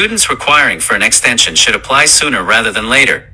Students requiring for an extension should apply sooner rather than later.